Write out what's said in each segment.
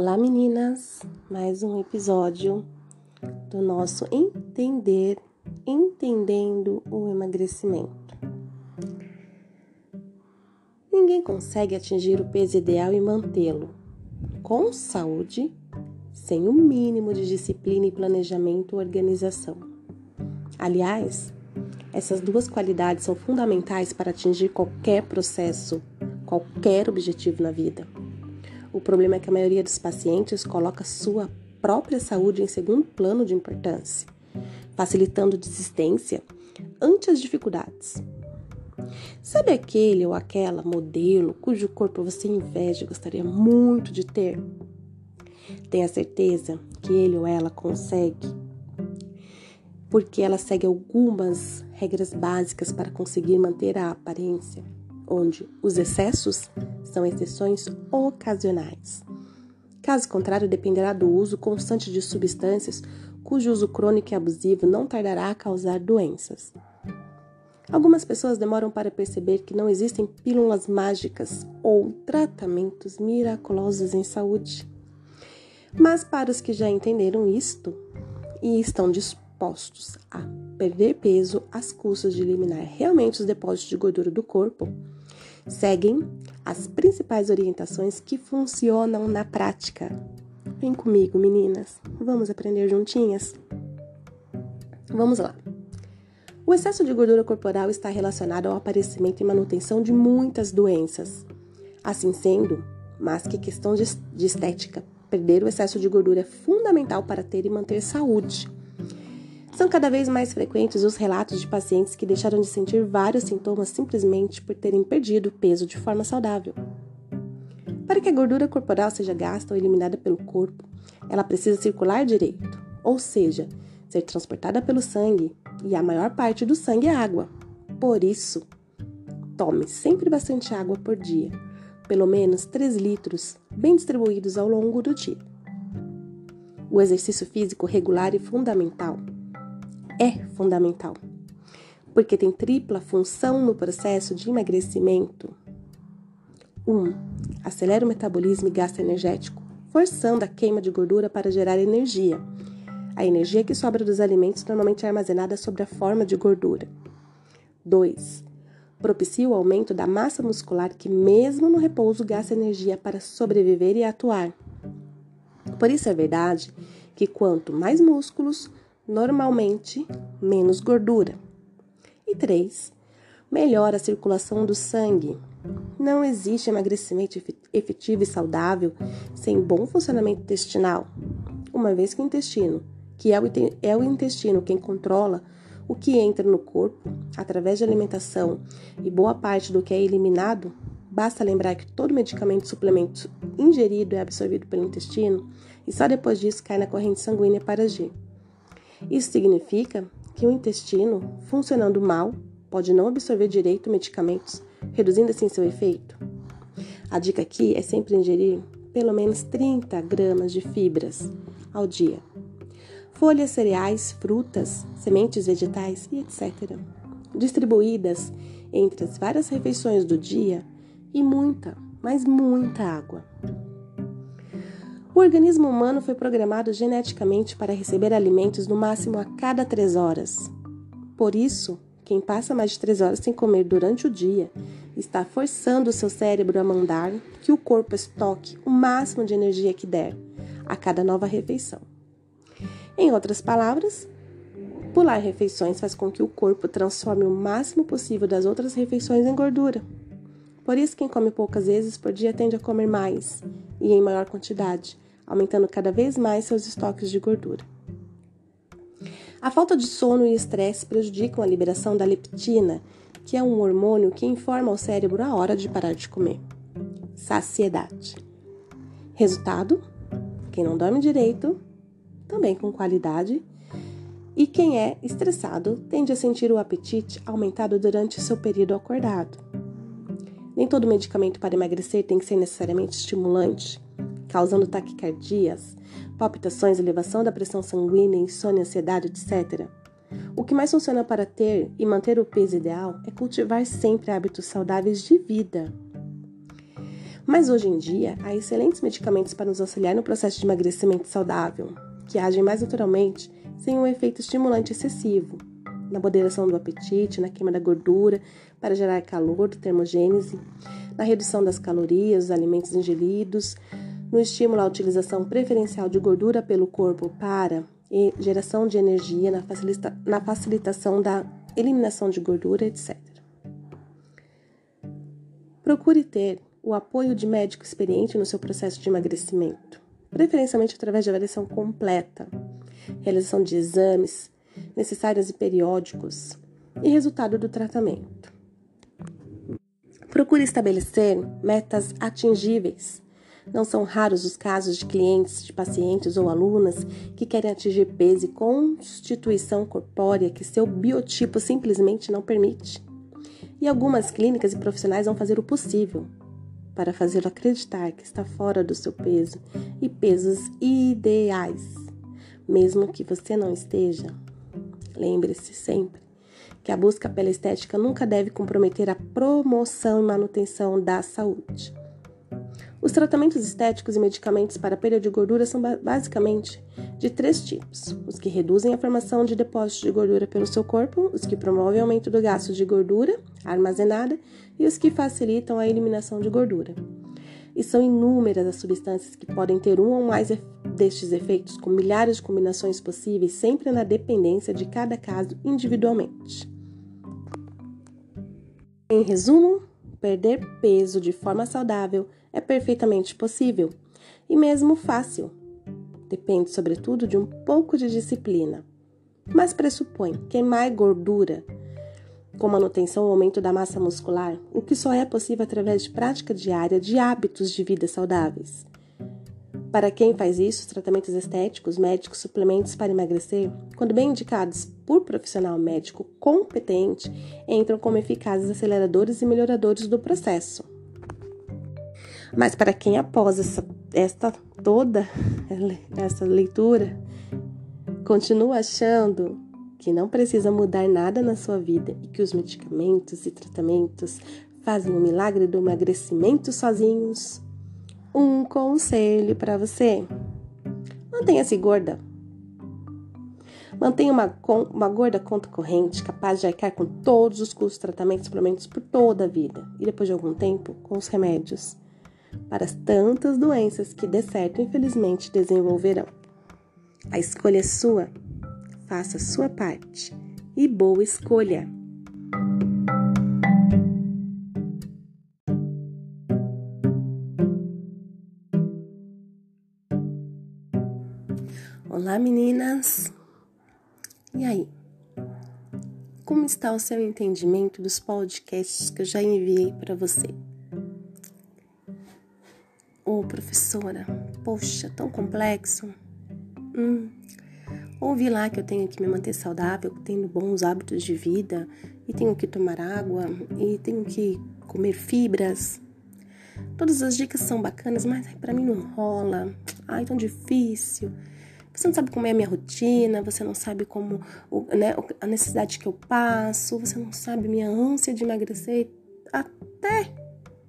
Olá meninas, mais um episódio do nosso Entender, Entendendo o Emagrecimento. Ninguém consegue atingir o peso ideal e mantê-lo com saúde, sem o um mínimo de disciplina e planejamento ou organização. Aliás, essas duas qualidades são fundamentais para atingir qualquer processo, qualquer objetivo na vida. O problema é que a maioria dos pacientes coloca sua própria saúde em segundo plano de importância, facilitando desistência ante as dificuldades. Sabe aquele ou aquela modelo cujo corpo você inveja e gostaria muito de ter? Tenha certeza que ele ou ela consegue, porque ela segue algumas regras básicas para conseguir manter a aparência onde os excessos são exceções ocasionais. Caso contrário, dependerá do uso constante de substâncias cujo uso crônico e abusivo não tardará a causar doenças. Algumas pessoas demoram para perceber que não existem pílulas mágicas ou tratamentos miraculosos em saúde. Mas para os que já entenderam isto e estão dispostos a perder peso às custas de eliminar realmente os depósitos de gordura do corpo, seguem as principais orientações que funcionam na prática. Vem comigo, meninas. Vamos aprender juntinhas? Vamos lá. O excesso de gordura corporal está relacionado ao aparecimento e manutenção de muitas doenças. Assim sendo, mais que questão de estética, perder o excesso de gordura é fundamental para ter e manter saúde. São cada vez mais frequentes os relatos de pacientes que deixaram de sentir vários sintomas simplesmente por terem perdido peso de forma saudável. Para que a gordura corporal seja gasta ou eliminada pelo corpo, ela precisa circular direito, ou seja, ser transportada pelo sangue, e a maior parte do sangue é água. Por isso, tome sempre bastante água por dia, pelo menos 3 litros, bem distribuídos ao longo do dia. O exercício físico regular é fundamental é fundamental, porque tem tripla função no processo de emagrecimento. 1. Um, acelera o metabolismo e gasto energético, forçando a queima de gordura para gerar energia. A energia que sobra dos alimentos normalmente é armazenada sob a forma de gordura. 2. Propicia o aumento da massa muscular que, mesmo no repouso, gasta energia para sobreviver e atuar. Por isso é verdade que quanto mais músculos, normalmente menos gordura. E 3. Melhora a circulação do sangue. Não existe emagrecimento efetivo e saudável sem bom funcionamento intestinal, uma vez que o intestino, que é o, é o intestino quem controla o que entra no corpo através de alimentação e boa parte do que é eliminado, basta lembrar que todo medicamento e suplemento ingerido é absorvido pelo intestino e só depois disso cai na corrente sanguínea para agir. Isso significa que o intestino, funcionando mal, pode não absorver direito medicamentos, reduzindo assim seu efeito. A dica aqui é sempre ingerir pelo menos 30 gramas de fibras ao dia. Folhas, cereais, frutas, sementes vegetais e etc. Distribuídas entre as várias refeições do dia e muita, mas muita água. O organismo humano foi programado geneticamente para receber alimentos no máximo a cada três horas. Por isso, quem passa mais de três horas sem comer durante o dia está forçando o seu cérebro a mandar que o corpo estoque o máximo de energia que der a cada nova refeição. Em outras palavras, pular refeições faz com que o corpo transforme o máximo possível das outras refeições em gordura. Por isso, quem come poucas vezes por dia tende a comer mais e em maior quantidade, aumentando cada vez mais seus estoques de gordura. A falta de sono e estresse prejudicam a liberação da leptina, que é um hormônio que informa ao cérebro a hora de parar de comer. Saciedade. Resultado: quem não dorme direito, também com qualidade, e quem é estressado tende a sentir o apetite aumentado durante seu período acordado. Nem todo medicamento para emagrecer tem que ser necessariamente estimulante causando taquicardias, palpitações, elevação da pressão sanguínea, insônia, ansiedade, etc. O que mais funciona para ter e manter o peso ideal é cultivar sempre hábitos saudáveis de vida. Mas hoje em dia, há excelentes medicamentos para nos auxiliar no processo de emagrecimento saudável, que agem mais naturalmente, sem um efeito estimulante excessivo, na moderação do apetite, na queima da gordura, para gerar calor, termogênese, na redução das calorias, dos alimentos ingeridos, no estímulo à utilização preferencial de gordura pelo corpo para geração de energia, na, facilita na facilitação da eliminação de gordura, etc. Procure ter o apoio de médico experiente no seu processo de emagrecimento, preferencialmente através de avaliação completa, realização de exames necessários e periódicos e resultado do tratamento. Procure estabelecer metas atingíveis. Não são raros os casos de clientes, de pacientes ou alunas que querem atingir peso e constituição corpórea que seu biotipo simplesmente não permite. E algumas clínicas e profissionais vão fazer o possível para fazê-lo acreditar que está fora do seu peso e pesos ideais. Mesmo que você não esteja, lembre-se sempre que a busca pela estética nunca deve comprometer a promoção e manutenção da saúde. Os tratamentos estéticos e medicamentos para perda de gordura são basicamente de três tipos: os que reduzem a formação de depósitos de gordura pelo seu corpo, os que promovem o aumento do gasto de gordura armazenada e os que facilitam a eliminação de gordura. E são inúmeras as substâncias que podem ter um ou mais destes efeitos, com milhares de combinações possíveis, sempre na dependência de cada caso individualmente. Em resumo, perder peso de forma saudável é perfeitamente possível e mesmo fácil. Depende, sobretudo, de um pouco de disciplina, mas pressupõe queimar gordura com manutenção ou aumento da massa muscular, o que só é possível através de prática diária de hábitos de vida saudáveis. Para quem faz isso, os tratamentos estéticos, médicos, suplementos para emagrecer, quando bem indicados por profissional médico competente, entram como eficazes aceleradores e melhoradores do processo. Mas para quem após essa, esta toda essa leitura continua achando que não precisa mudar nada na sua vida e que os medicamentos e tratamentos fazem o milagre do emagrecimento sozinhos, um conselho para você: mantenha-se gorda. Mantenha uma, uma gorda conta corrente capaz de arcar com todos os custos, tratamentos suplementos por toda a vida e depois de algum tempo com os remédios para as tantas doenças que de certo infelizmente desenvolverão. A escolha é sua. Faça a sua parte e boa escolha! Olá, meninas! E aí? Como está o seu entendimento dos podcasts que eu já enviei para você? Professora, poxa, tão complexo. Hum, ouvi lá que eu tenho que me manter saudável, tendo bons hábitos de vida, e tenho que tomar água, e tenho que comer fibras. Todas as dicas são bacanas, mas para mim não rola. Ai, tão difícil. Você não sabe como é a minha rotina, você não sabe como né, a necessidade que eu passo, você não sabe minha ânsia de emagrecer, até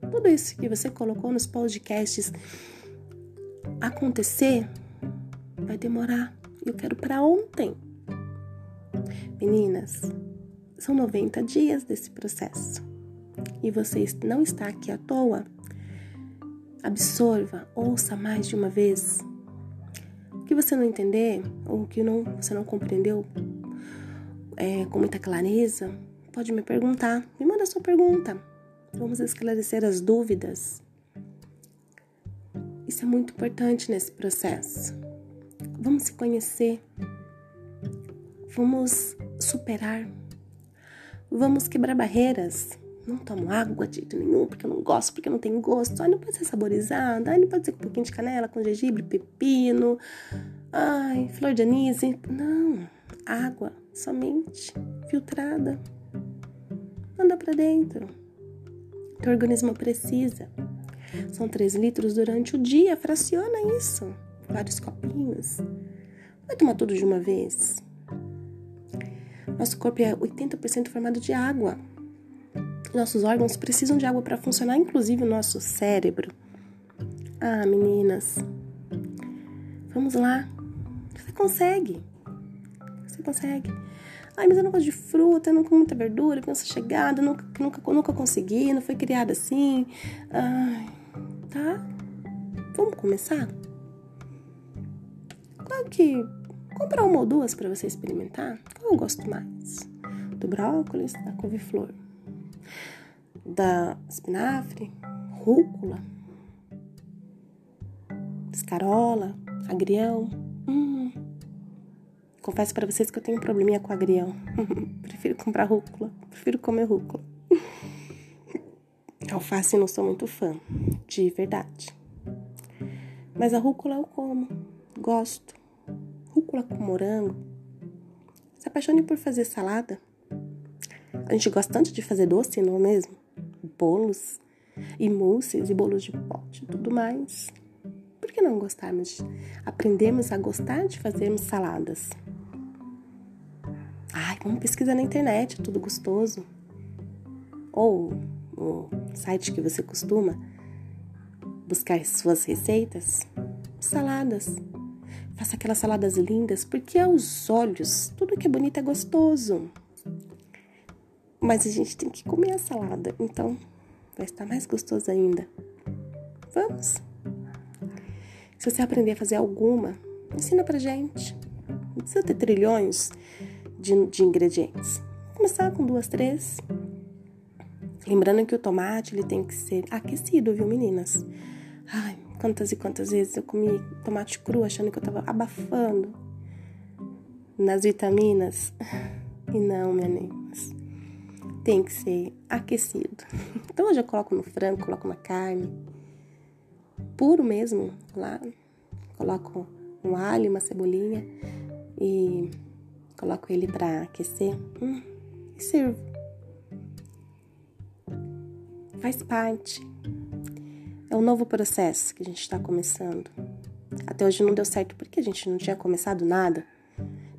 tudo isso que você colocou nos podcasts acontecer vai demorar. Eu quero para ontem. Meninas, são 90 dias desse processo. E você não está aqui à toa. Absorva, ouça mais de uma vez que você não entender ou que não, você não compreendeu é, com muita clareza, pode me perguntar. Me manda sua pergunta. Vamos esclarecer as dúvidas. Isso é muito importante nesse processo. Vamos se conhecer. Vamos superar. Vamos quebrar barreiras. Não tomo água de jeito nenhum, porque eu não gosto, porque não tem gosto. Ai, não pode ser saborizada. Ai, não pode ser com um pouquinho de canela, com gengibre, pepino. Ai, flor de anis. Não. Água, somente, filtrada. Manda para dentro. Teu organismo precisa. São 3 litros durante o dia. Fraciona isso. Vários copinhos. Vai tomar tudo de uma vez. Nosso corpo é 80% formado de água. Nossos órgãos precisam de água para funcionar, inclusive o nosso cérebro. Ah, meninas, vamos lá. Você consegue. Você consegue. Ai, mas eu não gosto de fruta, eu não como muita verdura, criança chegada, nunca, nunca, nunca consegui, não foi criada assim. Ai, tá? Vamos começar? Claro que comprar uma ou duas para você experimentar. Qual eu gosto mais? Do brócolis, da couve-flor, da espinafre, rúcula, escarola, agrião. Hum. Confesso para vocês que eu tenho um probleminha com agrião. prefiro comprar rúcula, prefiro comer rúcula. Alface não sou muito fã, de verdade. Mas a rúcula eu como, gosto. Rúcula com morango. Se apaixone por fazer salada. A gente gosta tanto de fazer doce, não é mesmo? Bolos, e mousses, e bolos de pote, tudo mais. Por que não gostarmos? Aprendemos a gostar de fazermos saladas. Pesquisar na internet, é tudo gostoso. Ou o site que você costuma buscar suas receitas, saladas. Faça aquelas saladas lindas, porque aos olhos tudo que é bonito é gostoso. Mas a gente tem que comer a salada, então vai estar mais gostoso ainda. Vamos? Se você aprender a fazer alguma, ensina pra gente. Não precisa ter trilhões de, de ingredientes. Vou começar com duas, três. Lembrando que o tomate ele tem que ser aquecido, viu, meninas? Ai, quantas e quantas vezes eu comi tomate cru achando que eu tava abafando nas vitaminas. E não, meninas. Tem que ser aquecido. Então hoje eu coloco no frango, coloco na carne. Puro mesmo, lá. Coloco um alho, uma cebolinha e coloco ele para aquecer. Hum, e sirvo. Faz parte é um novo processo que a gente está começando. Até hoje não deu certo porque a gente não tinha começado nada.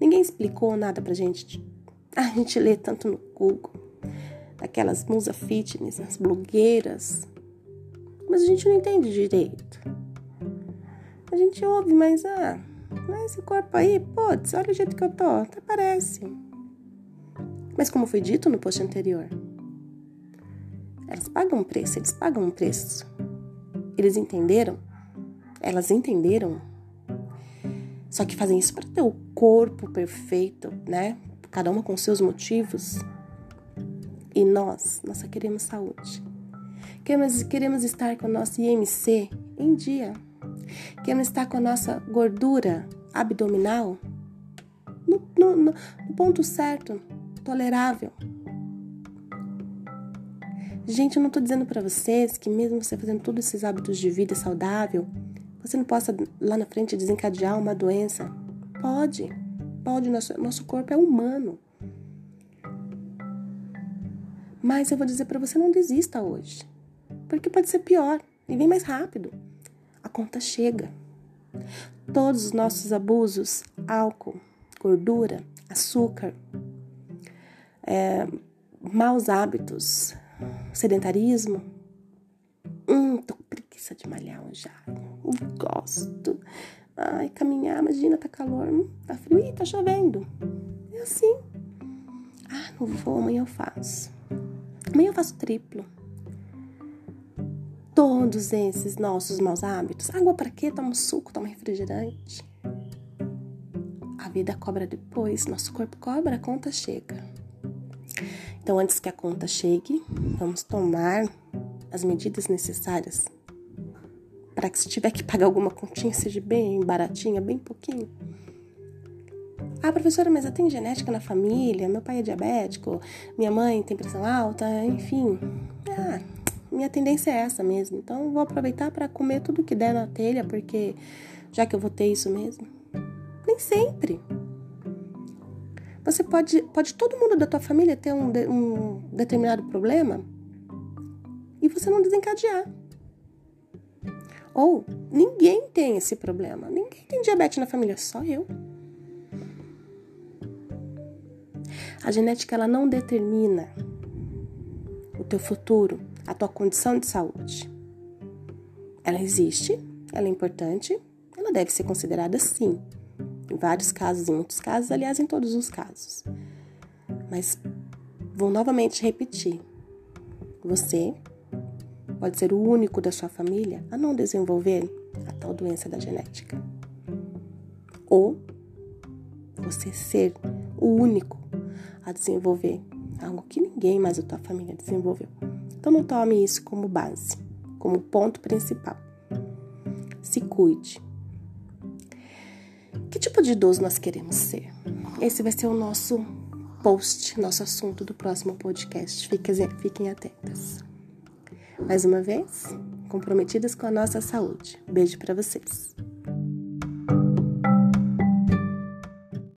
Ninguém explicou nada pra gente. A gente lê tanto no Google, daquelas musa fitness, as blogueiras, mas a gente não entende direito. A gente ouve, mas ah, mas esse corpo aí, putz, olha o jeito que eu tô, até parece. Mas como foi dito no post anterior, elas pagam um preço, eles pagam um preço. Eles entenderam? Elas entenderam? Só que fazem isso para ter o corpo perfeito, né? Cada uma com seus motivos. E nós, nós só queremos saúde. Queremos, queremos estar com a nossa IMC em dia. Queremos estar com a nossa gordura abdominal no, no, no, no ponto certo, tolerável. Gente, eu não tô dizendo para vocês que mesmo você fazendo todos esses hábitos de vida saudável, você não possa lá na frente desencadear uma doença. Pode, pode, nosso, nosso corpo é humano. Mas eu vou dizer para você, não desista hoje. Porque pode ser pior e vem mais rápido. A conta chega. Todos os nossos abusos, álcool, gordura, açúcar, é, maus hábitos, sedentarismo. Hum, tô com preguiça de malhar já. Gosto. Ai, caminhar, imagina, tá calor, hum, tá frio, Ih, tá chovendo. É assim. Ah, não vou, amanhã eu faço. Amanhã eu faço triplo. Todos esses nossos maus hábitos. Água para quê? Toma suco, toma refrigerante. A vida cobra depois, nosso corpo cobra, a conta chega. Então, antes que a conta chegue, vamos tomar as medidas necessárias para que se tiver que pagar alguma continha seja bem baratinha, bem pouquinho. Ah, professora, mas eu tenho genética na família, meu pai é diabético, minha mãe tem pressão alta, enfim. Ah, minha tendência é essa mesmo. Então, vou aproveitar para comer tudo que der na telha, porque já que eu vou ter isso mesmo. Nem sempre. Você pode, pode todo mundo da tua família ter um, um determinado problema e você não desencadear. Ou ninguém tem esse problema. Ninguém tem diabetes na família, só eu. A genética ela não determina o teu futuro, a tua condição de saúde. ela existe, ela é importante, ela deve ser considerada sim. Em vários casos, em muitos casos, aliás, em todos os casos. Mas vou novamente repetir: você pode ser o único da sua família a não desenvolver a tal doença da genética. Ou você ser o único a desenvolver algo que ninguém mais da tua família desenvolveu. Então não tome isso como base, como ponto principal. Se cuide. Que tipo de idoso nós queremos ser? Esse vai ser o nosso post, nosso assunto do próximo podcast. Fiquem, fiquem atentas. Mais uma vez, comprometidas com a nossa saúde. Beijo para vocês.